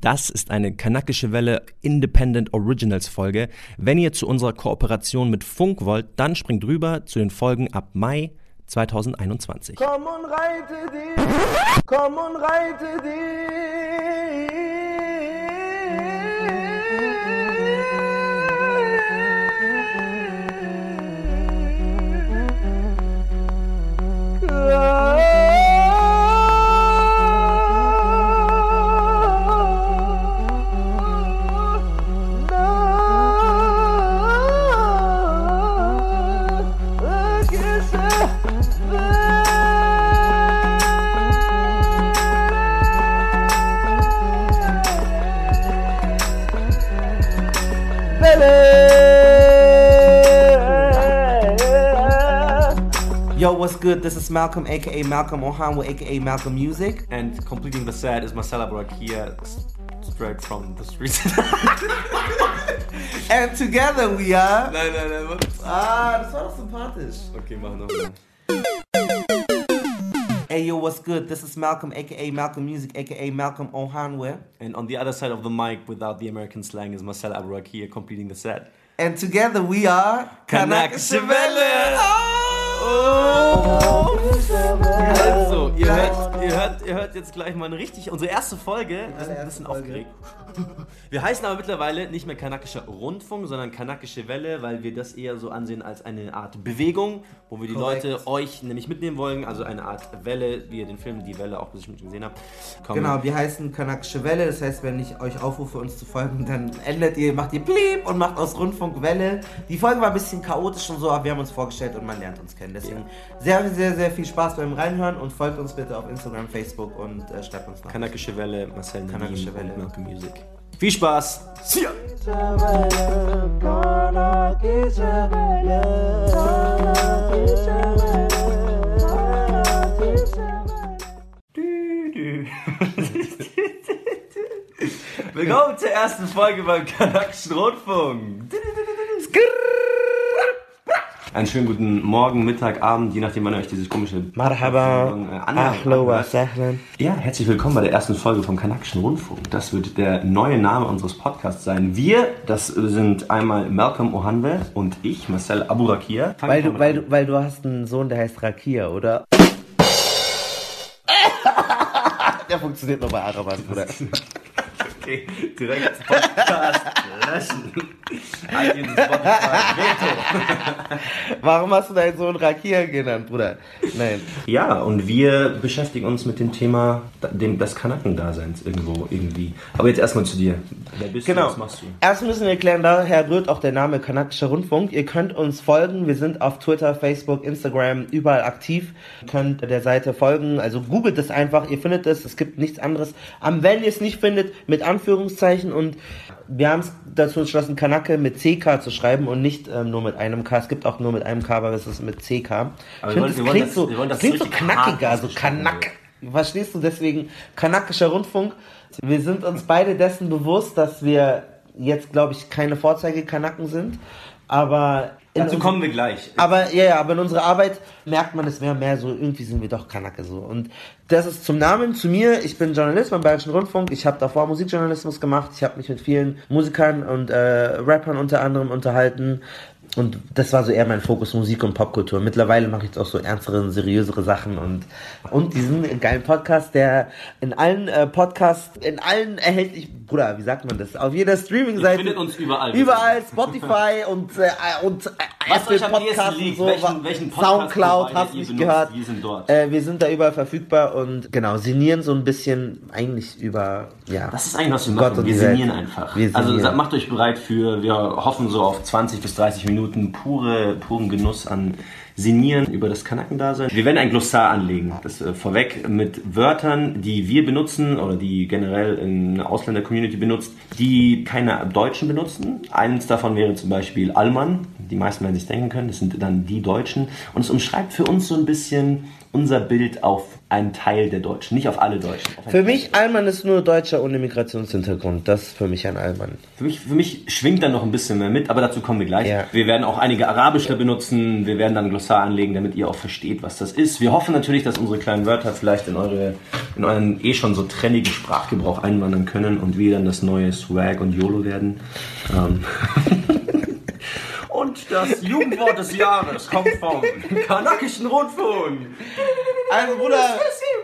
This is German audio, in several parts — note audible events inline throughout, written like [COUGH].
Das ist eine kanakische Welle Independent Originals Folge. Wenn ihr zu unserer Kooperation mit Funk wollt, dann springt rüber zu den Folgen ab Mai 2021. Komm und reite dich, komm und reite Yo, what's good? This is Malcolm, aka Malcolm Ohanwa, aka Malcolm Music. And completing the set is Marcella Brakia, straight from the streets. [LAUGHS] And together we are. nein, nein, nein, was? Ah, das war doch sympathisch. Okay, mach nochmal. Hey, yo, what's good? This is Malcolm, aka Malcolm Music, aka Malcolm Ohanwe. And on the other side of the mic, without the American slang, is Marcella Aburakia completing the set. And together we are. Kanakische Welle. Oh. Also, ihr hört, ihr, hört, ihr hört jetzt gleich mal eine richtig, unsere erste Folge. Wir sind ein bisschen Folge. aufgeregt. [LAUGHS] Wir heißen aber mittlerweile nicht mehr kanakischer Rundfunk, sondern kanakische Welle, weil wir das eher so ansehen als eine Art Bewegung, wo wir die Korrekt. Leute, euch nämlich mitnehmen wollen. Also eine Art Welle, wie ihr den Film Die Welle auch bestimmt gesehen habt. Komm, Genau, wir heißen Kanakische Welle. Das heißt, wenn ich euch aufrufe, uns zu folgen, dann ändert ihr, macht ihr Blieb und macht aus Rundfunk Welle. Die Folge war ein bisschen chaotisch und so, aber wir haben uns vorgestellt und man lernt uns kennen. Deswegen sehr, sehr, sehr viel Spaß beim Reinhören und folgt uns bitte auf Instagram, Facebook und äh, schreibt uns nach. Kanakische Welle, Marcel Nadim Kanakische Welle. Malcolm Music. Viel Spaß! See ya! Willkommen zur ersten Folge beim Kanakischen Rundfunk. Einen schönen guten Morgen, Mittag, Abend, je nachdem, wann ihr euch dieses komische Marhaba, äh. Ahlo wa sahlan. Ja, herzlich willkommen bei der ersten Folge vom Kanakischen Rundfunk. Das wird der neue Name unseres Podcasts sein. Wir, das sind einmal Malcolm Ohanwe und ich, Marcel Aburakia. Weil du, weil, du, weil du hast einen Sohn, der heißt Rakia, oder? [LAUGHS] der funktioniert nur bei Arabern, Bruder. [LAUGHS] Okay, direkt Podcast löschen. iTunes, Spotify, Veto. Warum hast du deinen Sohn Rakia genannt, Bruder? Nein. Ja, und wir beschäftigen uns mit dem Thema dem, des Kanakendaseins irgendwo, irgendwie. Aber jetzt erstmal zu dir. Wer bist Genau. du, was machst du? Erst müssen wir klären, daher rührt auch der Name Kanakischer Rundfunk. Ihr könnt uns folgen. Wir sind auf Twitter, Facebook, Instagram, überall aktiv. Ihr könnt der Seite folgen. Also googelt es einfach. Ihr findet es. Es gibt nichts anderes. Am wenn ihr es nicht findet, mit Anführungszeichen. Und wir haben es dazu entschlossen, Kanake mit CK zu schreiben und nicht ähm, nur mit einem K. Es gibt auch nur mit einem K, aber es ist mit CK. Aber ich finde, wollen klingt das- so, das klingt so knackiger, so ausgesprochen Kanak. Verstehst du? Deswegen kanakischer Rundfunk. Wir sind uns beide dessen bewusst, dass wir jetzt, glaube ich, keine Vorzeige-Kanaken sind. Aber Dazu kommen wir gleich. aber ja, ja, aber in unserer Arbeit merkt man es mehr und mehr so, irgendwie sind wir doch Kanake so. Und das ist zum Namen, zu mir, ich bin Journalist beim Bayerischen Rundfunk, ich habe davor Musikjournalismus gemacht, ich habe mich mit vielen Musikern und äh, Rappern unter anderem unterhalten. Und das war so eher mein Fokus Musik und Popkultur. Mittlerweile mache ich jetzt auch so ernstere, seriösere Sachen und, und diesen geilen Podcast, der in allen äh, Podcasts, in allen erhältlich, Bruder, wie sagt man das? Auf jeder Streaming-Seite. Findet uns überall. Überall, Spotify und, äh, und äh, Was Apple Podcasts und so, welchen- welchen Podcast-Provider Soundcloud, hast du nicht benutzt, gehört. wir sind dort. Äh, wir sind da überall verfügbar und genau, sinnieren so ein bisschen eigentlich über, ja. Das ist eigentlich, was wir Gott machen. und Wir sinnieren einfach. Wir Also sinnieren. sa- macht euch bereit für, wir hoffen so auf 20 bis 30 Minuten pure, puren Genuss an Sinieren über das Kanakendasein. Wir werden ein Glossar anlegen, das äh, vorweg mit Wörtern, die wir benutzen oder die generell in der Ausländer-Community benutzt, die keine Deutschen benutzen. Eines davon wäre zum Beispiel Allmann. Die meisten werden sich denken können, das sind dann die Deutschen. Und es umschreibt für uns so ein bisschen unser Bild auf einen Teil der Deutschen, nicht auf alle Deutschen. Auf Für mich, Allmann ist nur Deutscher ohne Migrationshintergrund. Das ist für mich ein Allmann. Für mich, für mich schwingt dann noch ein bisschen mehr mit, aber dazu kommen wir gleich. Ja. Wir werden auch einige arabische benutzen, wir werden dann ein Glossar anlegen, damit ihr auch versteht, was das ist. Wir hoffen natürlich, dass unsere kleinen Wörter vielleicht in, eure, in euren eh schon so trennigen Sprachgebrauch einwandern können und wir dann das neue Swag und YOLO werden. Ähm. [LAUGHS] Und das Jugendwort des Jahres kommt vom Kanakischen Rundfunk. Also Bruder,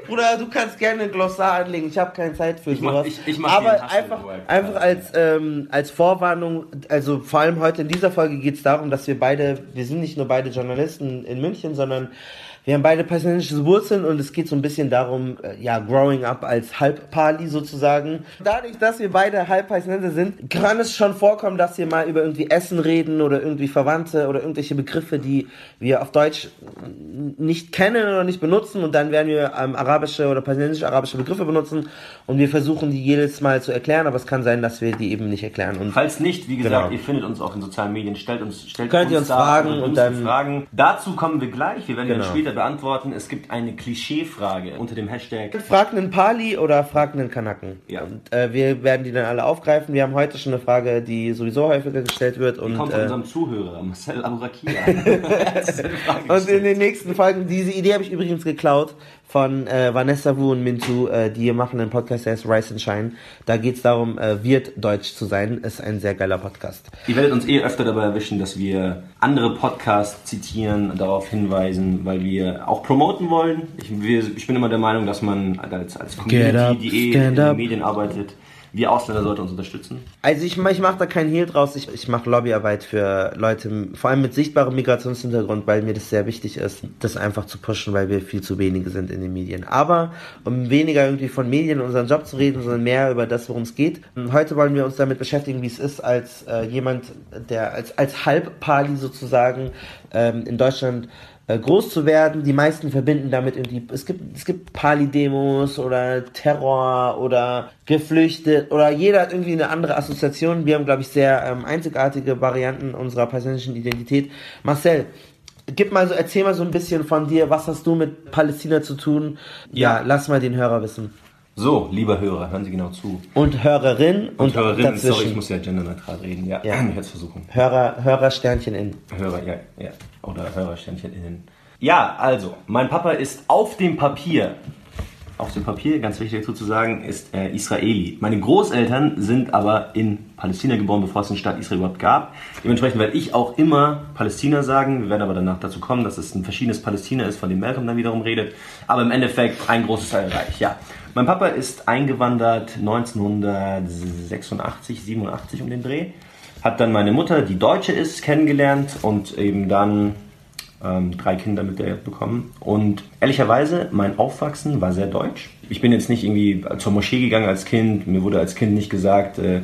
Bruder, du kannst gerne ein Glossar anlegen. Ich habe keine Zeit für mach- sowas. ich- ich mach Aber einfach, einfach als, ähm, als Vorwarnung, also vor allem heute in dieser Folge geht es darum, dass wir beide, wir sind nicht nur beide Journalisten in München, sondern wir haben beide palästinensische Wurzeln und es geht so ein bisschen darum, äh, ja, growing up als Halbpali sozusagen. Dadurch, dass wir beide Halbpalästinenser sind, kann es schon vorkommen, dass wir mal über irgendwie Essen reden oder irgendwie Verwandte oder irgendwelche Begriffe, die wir auf Deutsch nicht kennen oder nicht benutzen und dann werden wir ähm, arabische oder palästinensische arabische Begriffe benutzen und wir versuchen die jedes Mal zu erklären, aber es kann sein, dass wir die eben nicht erklären. Und Falls nicht, wie gesagt, Genau. ihr findet uns auch in sozialen Medien, stellt uns, stellt Könnt ihr uns da fragen und dümmsten dann- Fragen. Dazu kommen wir gleich. Wir werden Genau. dann später beantworten. Es gibt eine Klischeefrage unter dem Hashtag. fragt einen Pali oder fragt einen Kanaken. Ja. Und äh, wir werden die dann alle aufgreifen. Wir haben heute schon eine Frage, die sowieso häufiger gestellt wird und Kommt von äh, unserem Zuhörer, Marcel Aburakia. [LAUGHS] Und in den nächsten Folgen, diese Idee habe ich übrigens geklaut von äh, Vanessa Wu und Mintu, äh, die machen einen Podcast, der heißt Rise and Shine. Da geht es darum, äh, wird Deutsch zu sein. Ist ein sehr geiler Podcast. Ihr werdet uns eh öfter dabei erwischen, dass wir andere Podcasts zitieren, darauf hinweisen, weil wir auch promoten wollen. Ich, wir, ich bin immer der Meinung, dass man als, als Get up, Community, die eh in den. Medien arbeitet, wir Ausländer sollten uns unterstützen. Also ich, ich mache da keinen Hehl draus. Ich, ich mache Lobbyarbeit für Leute, vor allem mit sichtbarem Migrationshintergrund, weil mir das sehr wichtig ist, das einfach zu pushen, weil wir viel zu wenige sind in den Medien. Aber um weniger irgendwie von Medien und unseren Job zu reden, sondern mehr über das, worum es geht. Heute wollen wir uns damit beschäftigen, wie es ist, als äh, jemand, der als, als Halbpali sozusagen ähm, in Deutschland äh, groß zu werden. Die meisten verbinden damit irgendwie, es gibt, es gibt Pali-Demos oder Terror oder geflüchtet oder jeder hat irgendwie eine andere Assoziation. Wir haben, glaube ich, sehr ähm, einzigartige Varianten unserer persönlichen Identität. Marcel, gib mal so, erzähl mal so ein bisschen von dir, was hast du mit Palästina zu tun? Ja, Ja. lass mal den Hörer wissen. So, lieber Hörer, hören Sie genau zu. Und Hörerin und, Und Hörerinnen, dazwischen. sorry, ich muss ja genderneutral reden. Ja, Ja. [CLEARS THROAT] ich werde es versuchen. Hörer, Hörer Sternchen in. Hörer, ja, ja. Oder Hörerständchen innen. Ja, also, mein Papa ist auf dem Papier, auf dem Papier, ganz wichtig dazu zu sagen, ist äh, Israeli. Meine Großeltern sind aber in Palästina geboren, bevor es den Staat Israel überhaupt gab. Dementsprechend werde ich auch immer Palästina sagen. Wir werden aber danach dazu kommen, dass es ein verschiedenes Palästina ist, von dem Malcolm dann wiederum redet. Aber im Endeffekt ein großes Teilreich, ja. Mein Papa ist eingewandert 1986, 87 um den Dreh. Hat dann meine Mutter, die Deutsche ist, kennengelernt und eben dann ähm, drei Kinder mit der bekommen. Und ehrlicherweise, mein Aufwachsen war sehr deutsch. Ich bin jetzt nicht irgendwie zur Moschee gegangen als Kind. Mir wurde als Kind nicht gesagt, äh,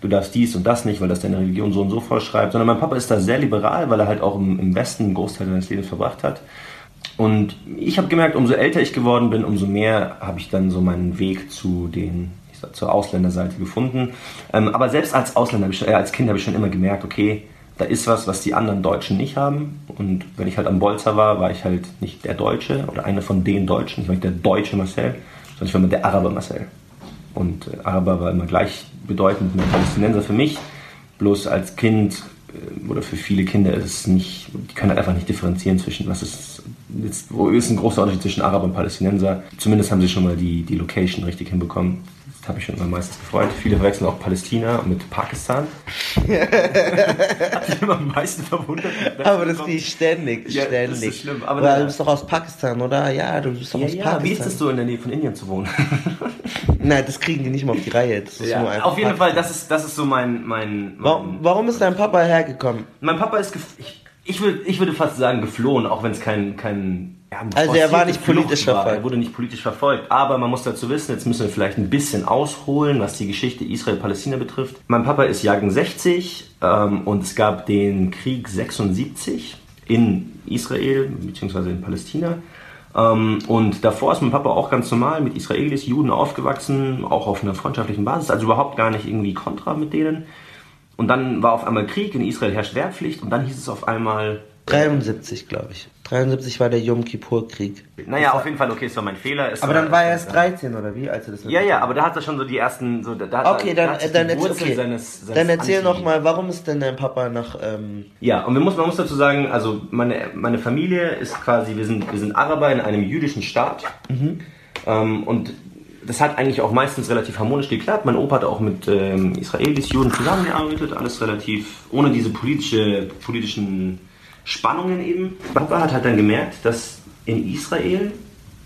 du darfst dies und das nicht, weil das deine Religion so und so vorschreibt. Sondern mein Papa ist da sehr liberal, weil er halt auch im, im Westen einen Großteil seines Lebens verbracht hat. Und ich habe gemerkt, umso älter ich geworden bin, umso mehr habe ich dann so meinen Weg zu den sag, zur Ausländerseite gefunden. Ähm, aber selbst als Ausländer, äh, als Kind habe ich schon immer gemerkt, okay, da ist was, was die anderen Deutschen nicht haben. Und wenn ich halt am Bolzer war, war ich halt nicht der Deutsche oder einer von den Deutschen. Ich war nicht der deutsche Marcel, sondern ich war mit der Araber Marcel. Und äh, Araber war immer gleichbedeutend mit Palästinenser für mich. Bloß als Kind äh, oder für viele Kinder ist es nicht, die können halt einfach nicht differenzieren zwischen, was ist, jetzt, wo ist ein großer Unterschied zwischen Araber und Palästinenser. Zumindest haben sie schon mal die, die Location richtig hinbekommen. Das habe ich schon immer meistens gefreut. Viele verwechseln auch Palästina mit Pakistan. [LAUGHS] Hat mich immer am meisten verwundert. Aber das kriege ich ständig, Ja, das ständig. ist schlimm, aber na- du bist doch aus Pakistan, oder? Ja, du bist doch ja, aus ja, Pakistan. wie ist es so in der Nähe von Indien zu wohnen? [LAUGHS] Nein, das kriegen die nicht mal auf die Reihe. Ist Ja, auf jeden Pakistan. Fall, das ist, das ist so mein, mein, mein Warum, warum ist dein Papa hergekommen? Mein Papa ist, ich, ich, würde, ich würde fast sagen, geflohen, auch wenn es kein, kein ja, Also er war nicht politisch war. verfolgt. Er wurde nicht politisch verfolgt. Aber man muss dazu wissen, jetzt müssen wir vielleicht ein bisschen ausholen, was die Geschichte Israel-Palästina betrifft. Mein Papa ist Jahrgang 60 ähm, und es gab den Krieg 76 in Israel bzw. in Palästina. Ähm, und davor ist mein Papa auch ganz normal mit Israelis, Juden aufgewachsen, auch auf einer freundschaftlichen Basis, also überhaupt gar nicht irgendwie kontra mit denen. Und dann war auf einmal Krieg, in Israel herrscht Wehrpflicht und dann hieß es auf einmal, 73, glaube ich. 73 war der Yom Kippur-Krieg. Naja, auf jeden Fall, okay, es war mein Fehler. Aber dann war er erst 13, oder wie, als er das Ja, ja, aber da hat er schon so die ersten. So, da, Okay, da dann, dann, erzähl, okay. seines, seines dann erzähl Anti- noch mal, warum ist denn dein Papa nach... Ähm, Ja, und wir muss, man muss dazu sagen, also meine, meine Familie ist quasi, wir sind, wir sind Araber in einem jüdischen Staat. Ähm, und das hat eigentlich auch meistens relativ harmonisch geklappt. Mein Opa hat auch mit ähm, Israelis, Juden zusammengearbeitet, alles relativ ohne diese politische, politischen Spannungen eben. Opa hat halt dann gemerkt, dass in Israel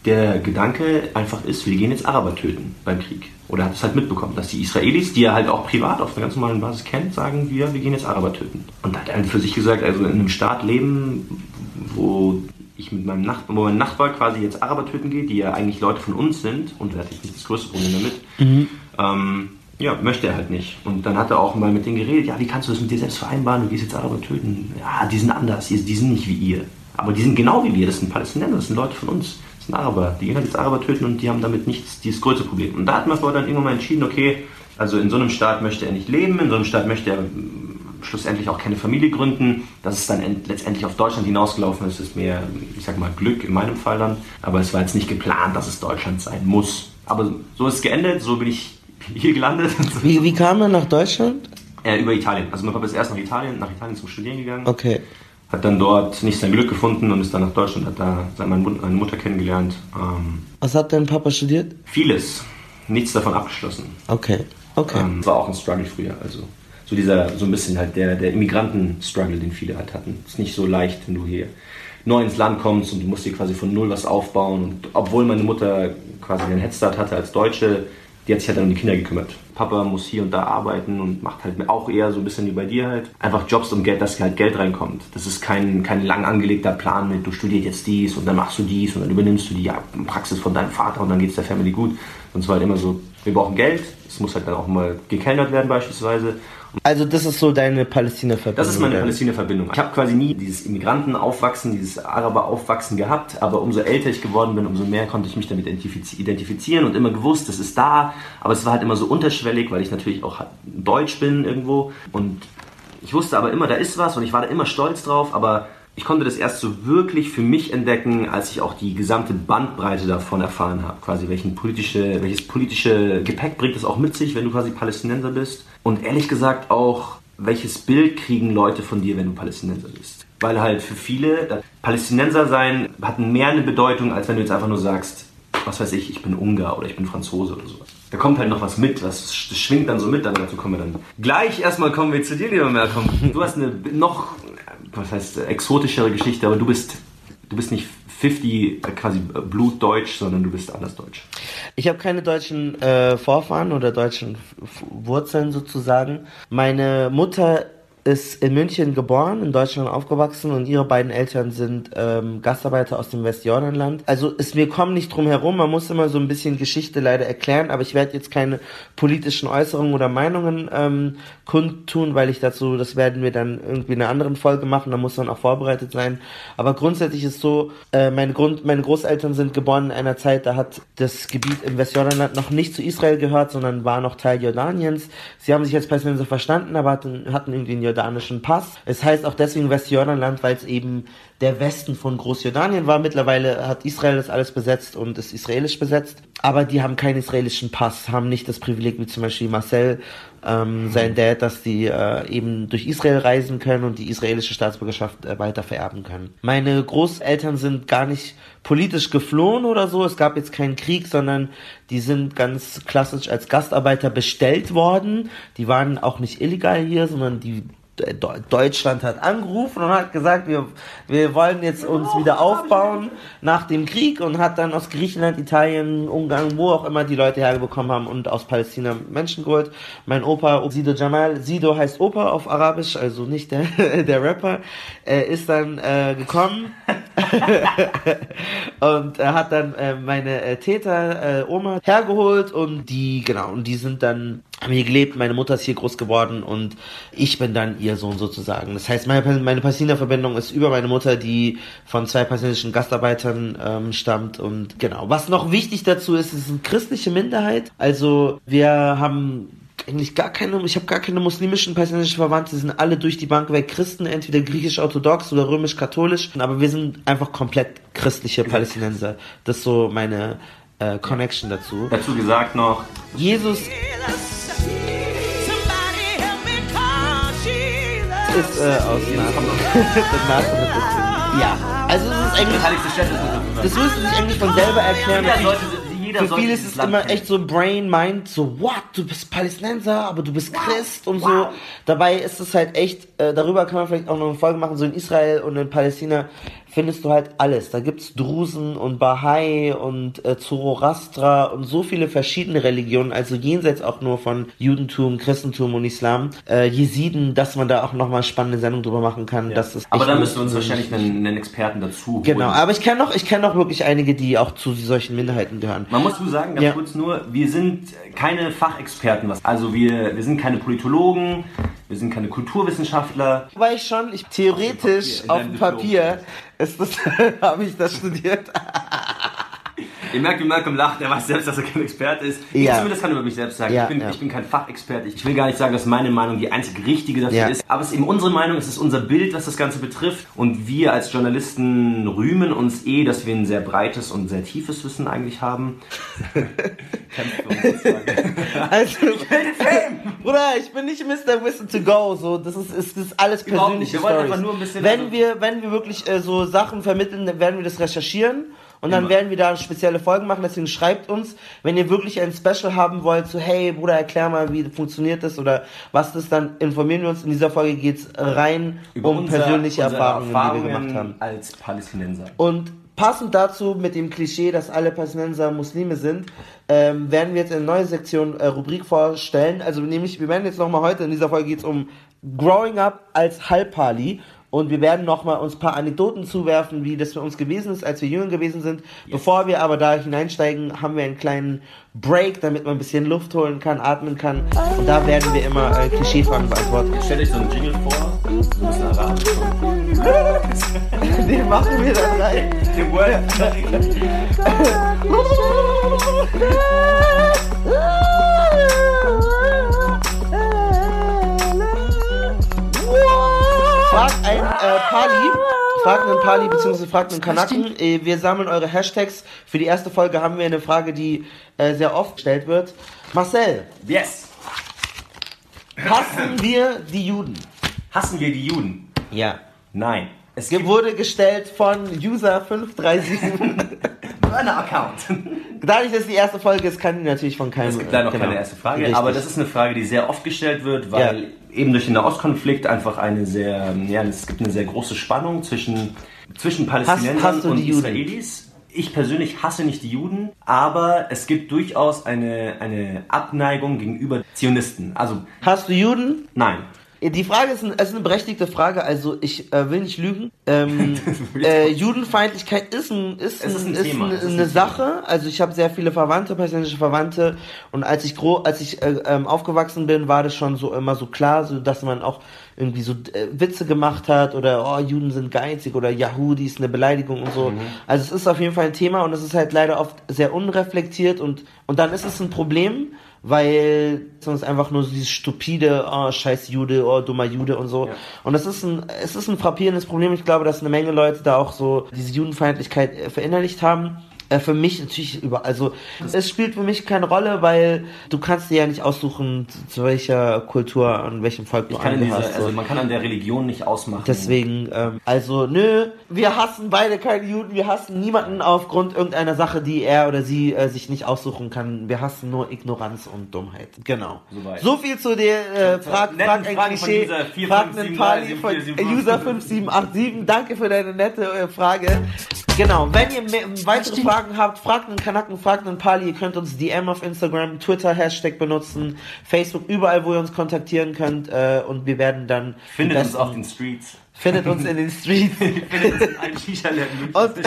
der Gedanke einfach ist, wir gehen jetzt Araber töten beim Krieg. Oder hat es halt mitbekommen, dass die Israelis, die er halt auch privat auf einer ganz normalen Basis kennt, sagen, wir, wir gehen jetzt Araber töten. Und da hat er für sich gesagt, also in einem Staat leben, wo ich mit meinem Nachbarn, wo mein Nachbar quasi jetzt Araber töten geht, die ja eigentlich Leute von uns sind, und er hat jetzt nicht das größte Problem damit, ähm, ja, möchte er halt nicht. Und dann hat er auch mal mit denen geredet, ja, wie kannst du das mit dir selbst vereinbaren, du gehst jetzt Araber töten. Ja, die sind anders, die, sind nicht wie ihr. Aber die sind genau wie wir, das sind Palästinenser, das sind Leute von uns, das sind Araber. Die gehen halt jetzt Araber töten und die haben damit nichts, dieses größte Problem. Und da hat man vorher dann irgendwann mal entschieden, okay, also in so einem Staat möchte er nicht leben, in so einem Staat möchte er mm, schlussendlich auch keine Familie gründen. Dass es dann end, letztendlich auf Deutschland hinausgelaufen ist, ist mehr, ich sag mal, Glück in meinem Fall dann. Aber es war jetzt nicht geplant, dass es Deutschland sein muss. Aber so ist es geendet, so bin ich hier gelandet. wie, wie kam er nach Deutschland? äh, über Italien. Also mein Papa ist erst nach Italien, nach Italien zum Studieren gegangen. Okay. Hat dann dort nicht sein Glück gefunden und ist dann nach Deutschland, hat da seine Mutter kennengelernt. Ähm, Was hat dein Papa studiert? vieles, nichts davon abgeschlossen. Okay. Okay. Ähm, war auch ein Struggle früher. Also so dieser, so ein bisschen halt der, der Immigranten-Struggle, den viele halt hatten. Ist nicht so leicht, wenn du hier neu ins Land kommst und du musst dir quasi von null was aufbauen. Und obwohl meine Mutter quasi einen Headstart hatte als Deutsche, die hat sich halt dann um die Kinder gekümmert. Papa muss hier und da arbeiten und macht halt auch eher so ein bisschen wie bei dir halt. Einfach Jobs, um Geld, dass halt Geld reinkommt. Das ist kein, kein lang angelegter Plan mit, du studierst jetzt dies und dann machst du dies und dann übernimmst du die Praxis von deinem Vater und dann geht es der Family gut. Und es war halt immer so, wir brauchen Geld, es muss halt dann auch mal gekellnert werden beispielsweise. Also das ist so deine Palästina-Verbindung. Das ist meine? Palästina-Verbindung. Ich habe quasi nie dieses Immigrantenaufwachsen, dieses Araber-Aufwachsen gehabt, aber umso älter ich geworden bin, umso mehr konnte ich mich damit identifiz- identifizieren und immer gewusst, das ist da, aber es war halt immer so unterschwellig, weil ich natürlich auch Deutsch bin irgendwo und ich wusste aber immer, da ist was und ich war da immer stolz drauf, aber ich konnte das erst so wirklich für mich entdecken, als ich auch die gesamte Bandbreite davon erfahren habe. Quasi welchen politische, welches politische Gepäck bringt es auch mit sich, wenn du quasi Palästinenser bist. Und ehrlich gesagt auch, welches Bild kriegen Leute von dir, wenn du Palästinenser bist. Weil halt für viele, das Palästinenser sein hat mehr eine Bedeutung, als wenn du jetzt einfach nur sagst, was weiß ich, ich bin Ungar oder ich bin Franzose oder sowas. Da kommt halt noch was mit, was schwingt dann so mit, aber dazu kommen wir dann. Gleich erstmal kommen wir zu dir, lieber Malcolm. Du hast eine noch, was heißt, exotischere Geschichte, aber du bist, du bist nicht 50 quasi blutdeutsch, sondern du bist anders deutsch. Ich habe keine deutschen äh, Vorfahren oder deutschen Wurzeln sozusagen. Meine Mutter ist in München geboren, in Deutschland aufgewachsen und ihre beiden Eltern sind ähm, Gastarbeiter aus dem Westjordanland. Also es, wir kommen nicht drum herum, man muss immer so ein bisschen Geschichte leider erklären, aber ich werde jetzt keine politischen Äußerungen oder Meinungen ähm, kundtun, weil ich dazu, das werden wir dann irgendwie in einer anderen Folge machen, da muss man auch vorbereitet sein. Aber grundsätzlich ist so, äh, meine, Grund, meine Großeltern sind geboren in einer Zeit, da hat das Gebiet im Westjordanland noch nicht zu Israel gehört, sondern war noch Teil Jordaniens. Sie haben sich als Palästinenser verstanden, aber hatten, hatten irgendwie einen jordanischen Pass. Es heißt auch deswegen Westjordanland, weil es eben der Westen von Großjordanien war. Mittlerweile hat Israel das alles besetzt und ist israelisch besetzt. Aber die haben keinen israelischen Pass, haben nicht das Privileg wie zum Beispiel Marcel, ähm, sein Dad, dass die äh, eben durch Israel reisen können und die israelische Staatsbürgerschaft äh, weiter vererben können. Meine Großeltern sind gar nicht politisch geflohen oder so. Es gab jetzt keinen Krieg, sondern die sind ganz klassisch als Gastarbeiter bestellt worden. Die waren auch nicht illegal hier, sondern die Deutschland hat angerufen und hat gesagt, wir, wir wollen jetzt uns wieder aufbauen nach dem Krieg und hat dann aus Griechenland, Italien, Ungarn, wo auch immer die Leute herbekommen haben und aus Palästina Menschen geholt. Mein Opa, Sido Jamal, Sido heißt Opa auf Arabisch, also nicht der, [LAUGHS] der Rapper, äh, ist dann äh, gekommen [LAUGHS] und hat dann äh, meine äh, Täter, äh, Oma hergeholt und die, genau, und die sind dann haben hier gelebt, meine Mutter ist hier groß geworden und ich bin dann ihr Sohn sozusagen. Das heißt, meine, meine Palästina-Verbindung ist über meine Mutter, die von zwei palästinensischen Gastarbeitern ähm, stammt und genau. Was noch wichtig dazu ist, es ist eine christliche Minderheit. Also wir haben eigentlich gar keine, ich habe gar keine muslimischen palästinensischen Verwandte, die sind alle durch die Bank weg Christen, entweder griechisch-orthodox oder römisch-katholisch, aber wir sind einfach komplett christliche Palästinenser. Das ist so meine äh, Connection dazu. Dazu gesagt noch, Jesus ist äh, aus Nazareth. [LAUGHS] ja, also es ist eigentlich, das müsste sich eigentlich von selber erklären. Für viele ist es immer echt so Brain, Mind, so, what, du bist Palästinenser, aber du bist Christ und so. Dabei ist es halt echt, äh, darüber kann man vielleicht auch noch eine Folge machen, so in Israel und in Palästina findest du halt alles. Da gibt's Drusen und Bahai und äh, Zoroastra und so viele verschiedene Religionen, also jenseits auch nur von Judentum, Christentum und Islam. Äh, Jesiden, dass man da auch nochmal eine spannende Sendung drüber machen kann. Das ist Aber dann müssen wir uns wahrscheinlich einen, einen Experten dazu holen. Genau, aber ich kenne noch, ich kenne noch wirklich einige, die auch zu solchen Minderheiten gehören. Man muss zu sagen, ganz Ja. kurz nur, wir sind keine Fachexperten. Was, also wir, wir sind keine Politologen, wir sind keine Kulturwissenschaftler. Weil ich schon, ich theoretisch Auf auf dem dem Papier, in deinem Papier ist das, [LAUGHS] habe ich das studiert. [LAUGHS] Ihr merkt, wie Malcolm lacht, er weiß selbst, dass er kein Experte ist. Ich Ja. zumindest kann über mich selbst sagen, Ja, ich, bin, ja. ich bin kein Fachexperte. Ich will gar nicht sagen, dass meine Meinung die einzig richtige dafür ist. Aber es ist eben unsere Meinung, es ist unser Bild, was das Ganze betrifft. Und wir als Journalisten rühmen uns eh, dass wir ein sehr breites und sehr tiefes Wissen eigentlich haben. [LAUGHS] Kannst du uns jetzt sagen. Also, Bruder, ich bin nicht Mr. Wissen to go, so, das ist, ist, ist alles persönliche Wir wollen einfach nur ein bisschen- wenn also- wir, wenn wir wirklich äh, so Sachen vermitteln, dann werden wir das recherchieren. Und dann Immer. werden wir da spezielle Folgen machen, deswegen schreibt uns, wenn ihr wirklich ein Special haben wollt, so hey Bruder, erklär mal, wie funktioniert das oder was das dann, informieren wir uns. In dieser Folge geht's rein um unser- persönliche unsere Erfahrungen, die wir gemacht haben. als Palästinenser. Und passend dazu mit dem Klischee, dass alle Palästinenser Muslime sind, ähm, werden wir jetzt eine neue Sektion äh, Rubrik vorstellen. Also nämlich, wir werden jetzt nochmal heute, in dieser Folge geht es um Growing Up als Halbpali. Und wir werden nochmal uns ein paar Anekdoten zuwerfen, wie das für uns gewesen ist, als wir jünger gewesen sind. Bevor wir aber da hineinsteigen, haben wir einen kleinen Break, damit man ein bisschen Luft holen kann, atmen kann. Und da werden wir immer äh, Klischeefragen beantworten. Stellt euch so einen Jingle vor, so ein bisschen arabisch. Den machen wir dann rein. Den Word. [LAUGHS] Fragt ein äh, Pali, fragt einen Pali bzw. fragt einen Kanaken. Äh, wir sammeln eure Hashtags. Für die erste Folge haben wir eine Frage, die äh, sehr oft gestellt wird. Marcel, Yes. hassen wir die Juden? Hassen wir die Juden? Ja. Nein. Es Ge- gibt Wurde gestellt von User537. Burner-Account. Dadurch, dass es die erste Folge ist, kann die natürlich von keinem. Es gibt leider noch genau. keine erste Frage, Richtig. aber das ist eine Frage, die sehr oft gestellt wird, weil eben durch den Nahostkonflikt einfach eine sehr, ja, es gibt eine sehr große Spannung zwischen, zwischen Palästinensern hast du und? Israelis. Ich persönlich hasse nicht die Juden, aber es gibt durchaus eine, eine Abneigung gegenüber Zionisten. Also, Hast du Juden? nein. Die Frage ist, ein, ist eine berechtigte Frage, also ich äh, will nicht lügen. Ähm, [LAUGHS] äh, Judenfeindlichkeit ist, ein, ist, Es ist ein ist eine, ein eine. Sache. Also ich habe sehr viele Verwandte, palästinensische Verwandte und als ich gro als ich äh, ähm, aufgewachsen bin, war das schon so immer so klar, so dass man auch irgendwie so äh, Witze gemacht hat oder oh Juden sind geizig oder Yahudi ist eine Beleidigung und so. Mhm. Also es ist auf jeden Fall ein Thema und es ist halt leider oft sehr unreflektiert und und dann ist es ein Problem weil sonst einfach nur so dieses stupide, oh, scheiß Jude, oh, dummer Jude und so. Ja. Und das ist ein, es ist ein frappierendes Problem. Ich glaube, dass eine Menge Leute da auch so diese Judenfeindlichkeit äh, verinnerlicht haben. Äh, Für mich natürlich über, also es spielt für mich keine Rolle, weil du kannst dir ja nicht aussuchen, zu welcher Kultur und welchem Volk du angehörst. so. also man kann an der Religion nicht ausmachen. Deswegen, ähm, also nö, wir hassen beide keine Juden, wir hassen niemanden aufgrund irgendeiner Sache, die er oder sie äh, sich nicht aussuchen kann. Wir hassen nur Ignoranz und Dummheit. Genau. Soweit. So viel zu der äh, Frag, netten frag ein Klischee, User 4, frag 5, einen 7, Pali 3, von 7, 4, 7, User 5787. Danke für deine nette äh, Frage. Genau, wenn ihr mehr, weitere Fragen habt, fragt einen Kanaken, fragt einen Pali. Ihr könnt uns DM auf Instagram, Twitter, Hashtag benutzen, Facebook, überall, wo ihr uns kontaktieren könnt. Äh, und wir werden dann Findet uns auf den Streets. findet uns in den Streets. [LAUGHS] Findet uns in Shisha-Läden. [LAUGHS] Und [LAUGHS]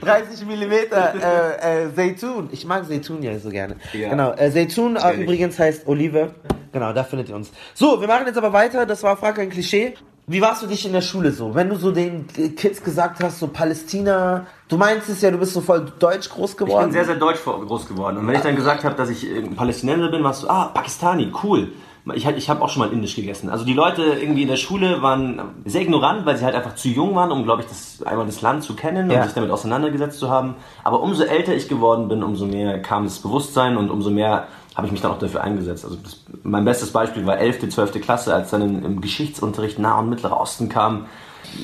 30 Millimeter äh, äh, Seitun. Ich mag Seitun ja so gerne. Ja. Genau. Äh, Seitun äh, übrigens heißt Olive. Genau, da findet ihr uns. So, wir machen jetzt aber weiter. Das war Frage ein Klischee. Wie warst du dich in der Schule so? Wenn du so den Kids gesagt hast, so Palästina, du meinst es ja, du bist so voll deutsch groß geworden. Ich bin sehr, sehr deutsch groß geworden. Und wenn ich dann gesagt habe, dass ich Palästinenser bin, warst du, ah, Pakistani, cool. Ich, ich habe auch schon mal indisch gegessen. Also die Leute irgendwie in der Schule waren sehr ignorant, weil sie halt einfach zu jung waren, um, glaube ich, das, einmal das Land zu kennen und sich damit auseinandergesetzt zu haben. Aber umso älter ich geworden bin, umso mehr kam das Bewusstsein und umso mehr habe ich mich dann auch dafür eingesetzt. Also das, mein bestes Beispiel war 11., 12. Klasse, als dann im, im Geschichtsunterricht Nah- und Mittlerer Osten kam,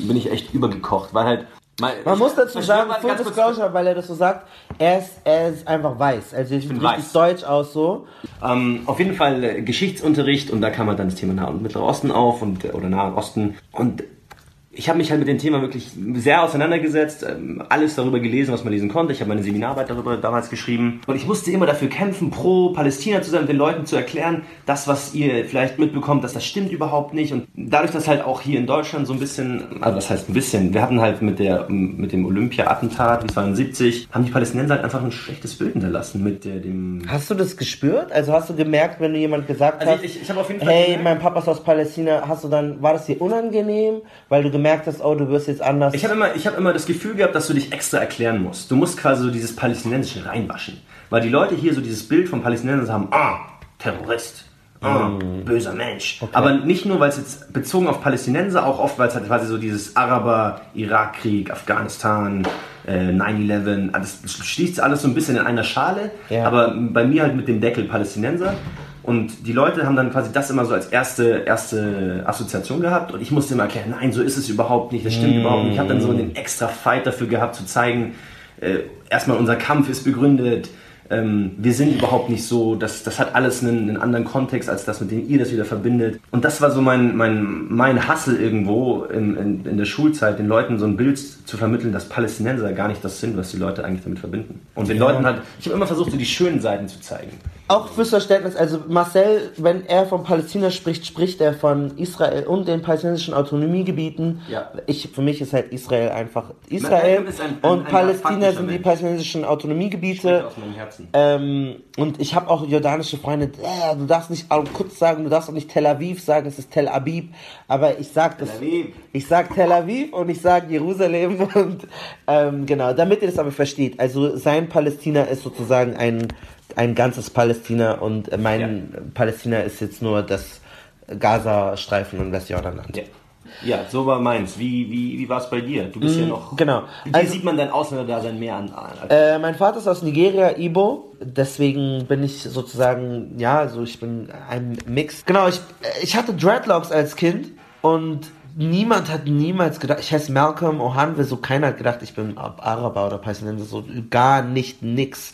bin ich echt übergekocht, weil halt man ich, muss dazu sagen, Full Disclosure, weil er das so sagt, er ist, er ist einfach weiß. Also ich sieht richtig weiß. deutsch aus so. Ähm, auf jeden Fall äh, Geschichtsunterricht und da kam halt dann das Thema Nah- und Mittlerer Osten auf und, oder Nahen Osten. Und ich habe mich halt mit dem Thema wirklich sehr auseinandergesetzt, ähm, alles darüber gelesen, was man lesen konnte. Ich habe meine Seminararbeit darüber damals geschrieben. Und ich musste immer dafür kämpfen, pro Palästina zu sein den Leuten zu erklären, das, was ihr vielleicht mitbekommt, dass das stimmt überhaupt nicht. Und dadurch, dass halt auch hier in Deutschland so ein bisschen, also was heißt ein bisschen, wir hatten halt mit, der, mit dem Olympia-Attentat, wie 72, haben die Palästinenser halt einfach ein schlechtes Bild hinterlassen mit der, dem... Hast du das gespürt? Also hast du gemerkt, wenn du jemand gesagt also hast, ich, ich, ich auf jeden Fall hey, gemerkt, mein Papa ist aus Palästina, hast du dann, war das dir unangenehm, weil du gemerkt gemerkt hast, oh, du wirst jetzt anders? Ich habe immer, hab immer das Gefühl gehabt, dass du dich extra erklären musst. Du musst quasi so dieses Palästinensische reinwaschen. Weil die Leute hier so dieses Bild von Palästinensern haben, ah, Terrorist. Ah, mm. böser Mensch. Okay. Aber nicht nur, weil es jetzt bezogen auf Palästinenser, auch oft, weil es halt quasi so dieses Araber-Irak-Krieg, Afghanistan, äh, 9-11, das schließt alles so ein bisschen in einer Schale. Ja. Aber bei mir halt mit dem Deckel Palästinenser. Und die Leute haben dann quasi das immer so als erste, erste Assoziation gehabt und ich musste immer erklären, nein, so ist es überhaupt nicht, das stimmt mm. überhaupt nicht. Ich habe dann so den extra Fight dafür gehabt zu zeigen, äh, erstmal unser Kampf ist begründet, ähm, wir sind überhaupt nicht so, das, das hat alles einen, einen, anderen Kontext als das, mit dem ihr das wieder verbindet. Und das war so mein, mein, mein Hassel irgendwo in, in, in der Schulzeit, den Leuten so ein Bild zu vermitteln, dass Palästinenser gar nicht das sind, was die Leute eigentlich damit verbinden. Und den ja. Leuten halt, ich habe immer versucht, so die schönen Seiten zu zeigen. Auch fürs Verständnis, also Marcel, wenn er von Palästina spricht, spricht er von Israel und den palästinensischen Autonomiegebieten. Ja. Ich, für mich ist halt Israel einfach Israel ein, ein, und ein, Palästina sind die palästinensischen Autonomiegebiete. Aus meinem Herzen. Ähm, und ich habe auch jordanische Freunde, äh, du darfst nicht kurz sagen, du darfst auch nicht Tel Aviv sagen, es ist Tel Aviv, aber ich sag das, ich sag Tel Aviv und ich sag Jerusalem [LAUGHS] und ähm, genau, damit ihr das aber versteht. Also sein Palästina ist sozusagen ein ein ganzes Palästina und mein ja. Palästina ist jetzt nur das Gaza-Streifen und Westjordanland. Ja. Ja, so war meins. Wie, wie, wie war es bei dir? Du bist mm, ja noch. Genau. Wie also, sieht man dein Ausländerdasein mehr an? Äh, mein Vater ist aus Nigeria, Ibo. Deswegen bin ich sozusagen, ja, also ich bin ein Mix. Genau, ich, ich hatte Dreadlocks als Kind und niemand hat niemals gedacht, ich heiße Malcolm Ohanwe, so keiner hat gedacht, ich bin Araber oder Palästinenser, so gar nicht nix.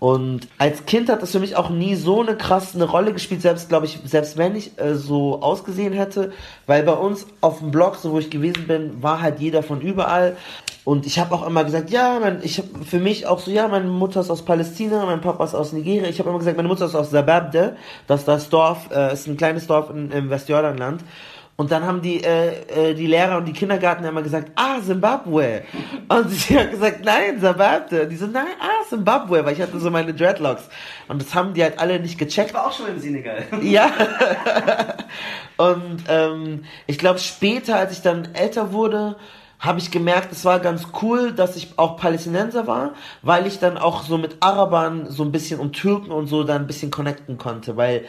Und als Kind hat das für mich auch nie so eine krasse eine Rolle gespielt, selbst glaube ich, selbst wenn ich äh, so ausgesehen hätte, weil bei uns auf dem Blog, so wo ich gewesen bin, war halt jeder von überall. Und ich habe auch immer gesagt, ja, mein, ich habe für mich auch so, ja, meine Mutter ist aus Palästina, mein Papa ist aus Nigeria. Ich habe immer gesagt, meine Mutter ist aus Zababde, das ist das Dorf, äh, ist ein kleines Dorf in, im Westjordanland. Und dann haben die, äh, äh, die Lehrer und die Kindergarten immer gesagt, ah, Zimbabwe. Und sie hat gesagt, nein, Zimbabwe. Die so, nein, ah, Zimbabwe, weil ich hatte so meine Dreadlocks. Und das haben die halt alle nicht gecheckt. Ich war auch schon im Senegal. Ja. [LAUGHS] und ähm, ich glaube, später, als ich dann älter wurde, habe ich gemerkt, es war ganz cool, dass ich auch Palästinenser war, weil ich dann auch so mit Arabern so ein bisschen und Türken und so dann ein bisschen connecten konnte, weil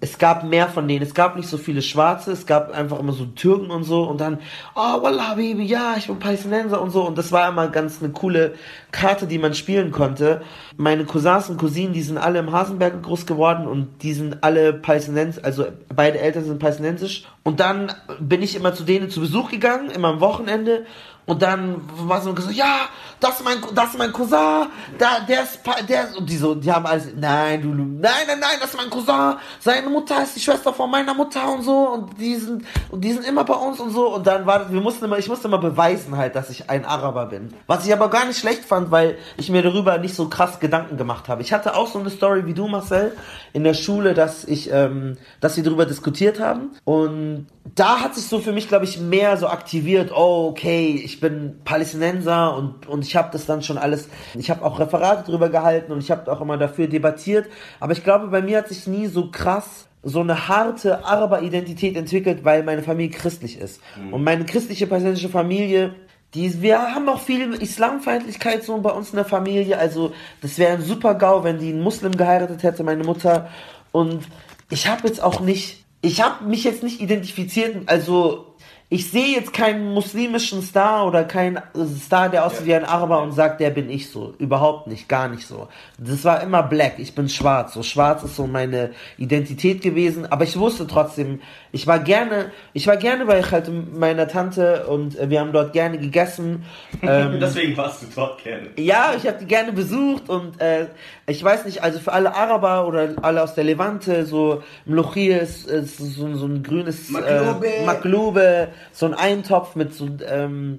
es gab mehr von denen. Es gab nicht so viele Schwarze, es gab einfach immer so Türken und so und dann, oh, Wallah, Baby, ja, ich bin Palästinenser und so und das war immer ganz eine coole Karte, die man spielen konnte. Meine Cousins und Cousinen, die sind alle im Hasenberg groß geworden und die sind alle Palästinensisch, also beide Eltern sind palästinensisch und dann bin ich immer zu denen zu Besuch gegangen, immer am Wochenende. Und dann war so gesagt, ja, das ist mein, das ist mein Cousin, da, der ist, der ist, und die so, die haben alles, nein, du, nein, nein, nein, das ist mein Cousin, seine Mutter ist die Schwester von meiner Mutter und so, und die sind, und die sind immer bei uns und so, und dann war, wir mussten immer, ich musste immer beweisen halt, dass ich ein Araber bin. Was ich aber gar nicht schlecht fand, weil ich mir darüber nicht so krass Gedanken gemacht habe. Ich hatte auch so eine Story wie du, Marcel, in der Schule, dass ich, ähm, dass wir darüber diskutiert haben, und da hat sich so für mich, glaube ich, mehr so aktiviert, oh, okay, ich bin Palästinenser und, und ich habe das dann schon alles, ich habe auch Referate drüber gehalten und ich habe auch immer dafür debattiert, aber ich glaube, bei mir hat sich nie so krass so eine harte Araber-Identität entwickelt, weil meine Familie christlich ist. Mhm. Und meine christliche palästinensische Familie die, wir haben auch viel Islamfeindlichkeit so bei uns in der Familie. Also, das wäre ein super GAU, wenn die einen Muslim geheiratet hätte, meine Mutter. Und ich habe jetzt auch nicht, ich habe mich jetzt nicht identifiziert, also ich sehe jetzt keinen muslimischen Star oder keinen Star, der aussieht ja. wie ein Araber und sagt, der bin ich so. Überhaupt nicht, gar nicht so. Das war immer black, ich bin schwarz. So schwarz ist so meine Identität gewesen, aber ich wusste trotzdem, ich war gerne, ich war gerne bei halt meiner Tante und wir haben dort gerne gegessen. [LAUGHS] Ähm, Deswegen warst du dort gerne. Ja, ich habe die gerne besucht und äh, ich weiß nicht, also für alle Araber oder alle aus der Levante, so Mlochir ist, ist so, so ein grünes Maklube. Äh, Maklube, so ein Eintopf mit so ähm,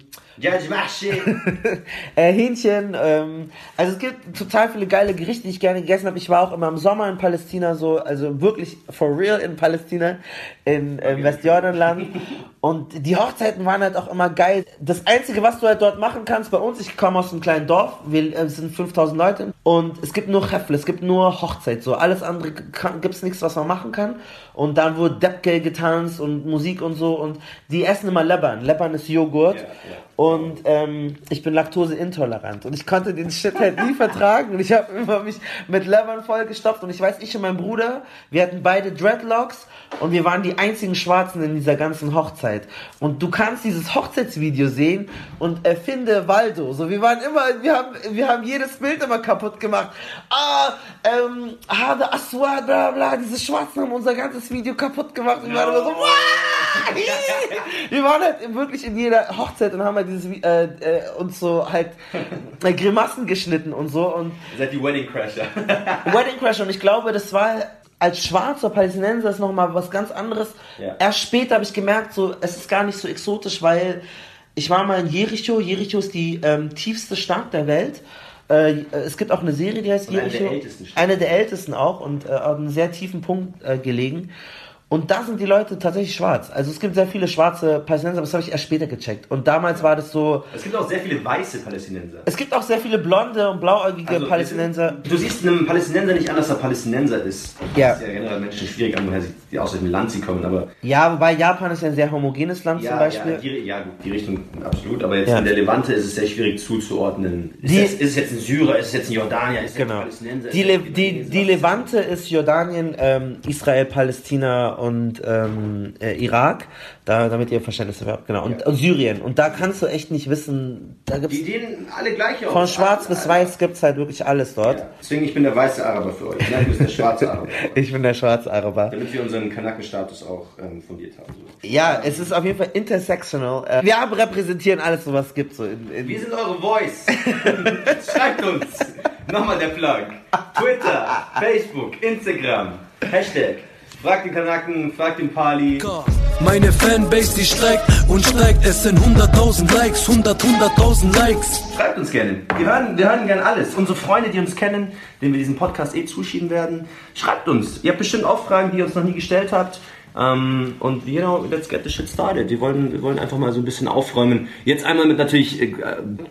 [LAUGHS] äh, Hähnchen. Ähm, also es gibt total viele geile Gerichte, die ich gerne gegessen habe. Ich war auch immer im Sommer in Palästina, so also wirklich for real in Palästina, in ähm, Westjordanland. Und die Hochzeiten waren halt auch immer geil. Das Einzige, was du halt dort machen kannst bei uns, ich komme aus einem kleinen Dorf, wir äh, sind 5000 Leute und es gibt nur Chefle, es gibt nur Hochzeit, so alles andere gibt es nichts, was man machen kann. Und dann wurde Depke getanzt und Musik und so und die essen immer Leban. Leban ist Joghurt. Yeah, yeah. Und ähm, ich bin laktoseintolerant und ich konnte den Shit halt nie [LAUGHS] vertragen und ich habe immer mich mit Leban vollgestopft und ich weiß, ich und mein Bruder, wir hatten beide Dreadlocks und wir waren die einzigen Schwarzen in dieser ganzen Hochzeit. Und du kannst dieses Hochzeitsvideo sehen und erfinde Waldo. So, wir waren immer, wir haben, wir haben jedes Bild immer kaputt gemacht. Ah, ähm, Hade Aswad, bla bla, diese Schwarzen haben unser ganzes Video kaputt gemacht. Und wir waren immer so, Wah! [LAUGHS] [LAUGHS] wir waren halt wirklich in jeder Hochzeit und haben halt dieses, äh, äh, uns so halt äh, Grimassen geschnitten und so. Und seid die Wedding Crasher. [LAUGHS] Wedding Crasher und ich glaube, das war als schwarzer Palästinenser ist nochmal was ganz anderes. Ja. Erst später habe ich gemerkt, so, es ist gar nicht so exotisch, weil ich war mal in Jericho. Jericho ist die ähm, tiefste Stadt der Welt. Äh, es gibt auch eine Serie, die heißt und Jericho. Eine der ältesten. Eine der ältesten auch und äh, auf einem sehr tiefen Punkt äh, gelegen. Und da sind die Leute tatsächlich schwarz. Also es gibt sehr viele schwarze Palästinenser, aber das habe ich erst später gecheckt. Und damals war das so. Es gibt auch sehr viele weiße Palästinenser. Es gibt auch sehr viele blonde und blauäugige also, Palästinenser. Du siehst einem Palästinenser nicht an, dass er Palästinenser ist. Ja. Das ist ja generell Menschen schwierig an, woher sie aus welchem Land sie kommen. Aber ja, wobei Japan ist ja ein sehr homogenes Land ja, zum Beispiel. Ja, die, ja, gut, die Richtung absolut. Aber jetzt ja. in der Levante ist es sehr schwierig zuzuordnen. Ist, die, es, ist es jetzt ein Syrer, ist es jetzt ein Jordanier, ist es genau. ein Palästinenser? Die, Le die, die Levante ist Jordanien, ähm, Israel, Palästina und ähm, äh, Irak, da, damit ihr Verständnis dafür habt, genau. Und, ja. und, Syrien. Und da kannst du echt nicht wissen, da gibt's. Die sehen alle gleich aus. Von schwarz bis weiß gibt es halt wirklich alles dort. Ja. Deswegen, ich bin der weiße Araber für euch. Nein, du bist der schwarze Araber. [LAUGHS] ich bin der schwarze Araber. Damit wir unseren Kanakenstatus auch ähm, fundiert haben. So. Ja, es ist auf jeden Fall intersectional. Äh, wir haben repräsentieren alles, was es gibt. So in, in wir sind eure Voice. [LAUGHS] Schreibt uns. Nochmal der Plug. Twitter, Facebook, Instagram. Hashtag Frag den Kanaken, frag den Pali. Meine Fanbase, die steigt und steigt. Es sind 100.000 Likes, 100, 100.000 Likes. Schreibt uns gerne. Wir hören, wir hören gerne alles. Unsere Freunde, die uns kennen, denen wir diesen Podcast eh zuschieben werden, schreibt uns. Ihr habt bestimmt auch Fragen, die ihr uns noch nie gestellt habt. Ähm, und you know, let's get the shit started. Wir wollen, wir wollen einfach mal so ein bisschen aufräumen. Jetzt einmal mit natürlich äh,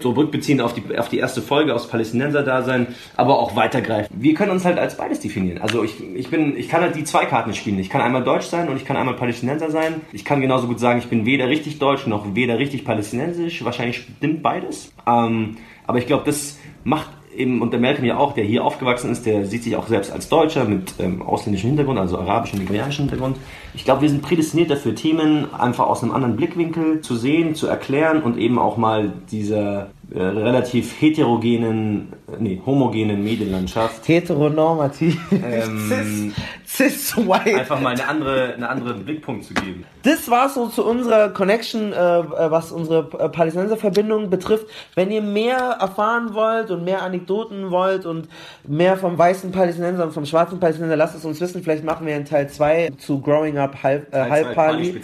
so rückbeziehen auf die, auf die erste Folge aus Palästinenser-Dasein, aber auch weitergreifen. Wir können uns halt als beides definieren. Also ich, ich bin, ich kann halt die zwei Karten spielen. Ich kann einmal Deutsch sein und ich kann einmal Palästinenser sein. Ich kann genauso gut sagen, ich bin weder richtig Deutsch noch weder richtig Palästinensisch. Wahrscheinlich stimmt beides. Ähm, aber ich glaube, das macht eben, und der Malcolm ja auch, der hier aufgewachsen ist, der sieht sich auch selbst als Deutscher mit ähm, ausländischem Hintergrund, also arabischem, nigerianischem Hintergrund. Ich glaube, wir sind prädestiniert dafür, Themen einfach aus einem anderen Blickwinkel zu sehen, zu erklären und eben auch mal dieser äh, relativ heterogenen, äh, nee, homogenen Medienlandschaft. Heteronormativ. Ähm, [LAUGHS] cis, cis white. Einfach mal eine andere, eine andere Blickpunkt zu geben. Das war so zu unserer Connection, äh, was unsere äh, Palästinenser-Verbindung betrifft. Wenn ihr mehr erfahren wollt und mehr Anekdoten wollt und mehr vom weißen Palästinenser und vom schwarzen Palästinenser, lasst es uns wissen. Vielleicht machen wir in Teil 2 zu Growing Up halb, äh, halb Pali.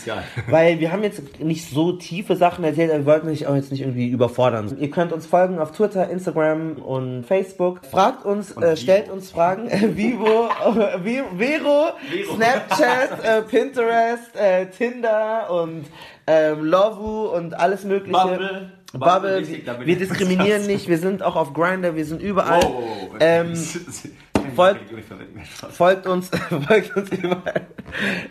Weil wir haben jetzt nicht so tiefe Sachen erzählt, wir wollten euch auch jetzt nicht irgendwie überfordern. Ihr könnt uns folgen auf Twitter, Instagram und Facebook. Fragt uns, äh, stellt uns Fragen. Vivo, Vi- Vero, Vero. Snapchat, [LAUGHS] äh, Pinterest, äh, Tinder und ähm, Lovu und alles mögliche. Bubble. Bubble. Bubble, wir ich- diskriminieren [LAUGHS] nicht. Wir sind auch auf Grinder. Wir sind überall. Oh, Ähm, [LAUGHS] folgt- folgt. Uns, folgt uns überall.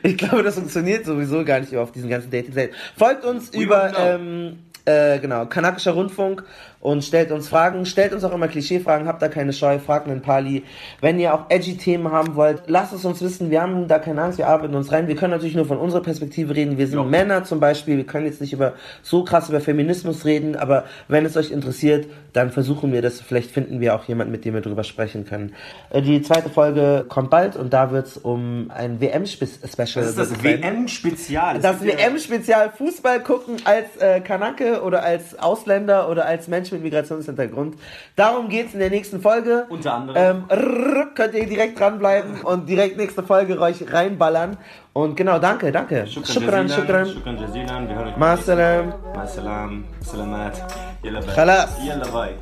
Ich glaube, das funktioniert sowieso gar nicht auf diesen ganzen Dating-Seiten. Folgt uns We über, ähm, äh, genau, kanakischer Rundfunk und stellt uns Fragen. Stellt uns auch immer Klischeefragen, habt da keine Scheu, fragt einen Pali. Wenn ihr auch edgy Themen haben wollt, lasst es uns wissen. Wir haben da keine Angst, wir arbeiten uns rein. Wir können natürlich nur von unserer Perspektive reden. Wir sind Ja. Männer zum Beispiel. Wir können jetzt nicht über so krass über Feminismus reden, aber wenn es euch interessiert, dann versuchen wir das. Vielleicht finden wir auch jemanden, mit dem wir drüber sprechen können. Äh, Die zweite Folge kommt bald und da wird es um ein WM-Special Das ist das WM-Spezial. das WM-Spezial Fußball gucken als äh, Kanake oder als Ausländer oder als Mensch mit Migrationshintergrund. Darum geht's in der nächsten Folge. Unter anderem. Ähm, rrr, könnt ihr direkt dranbleiben und direkt nächste Folge euch reinballern. Und genau, danke, danke. Shukran, shukran. Shukran jazilan. Wir hören euch. Ma salam. Ma salam. Salamat. Yalla bye. Khalas. Yalla bye.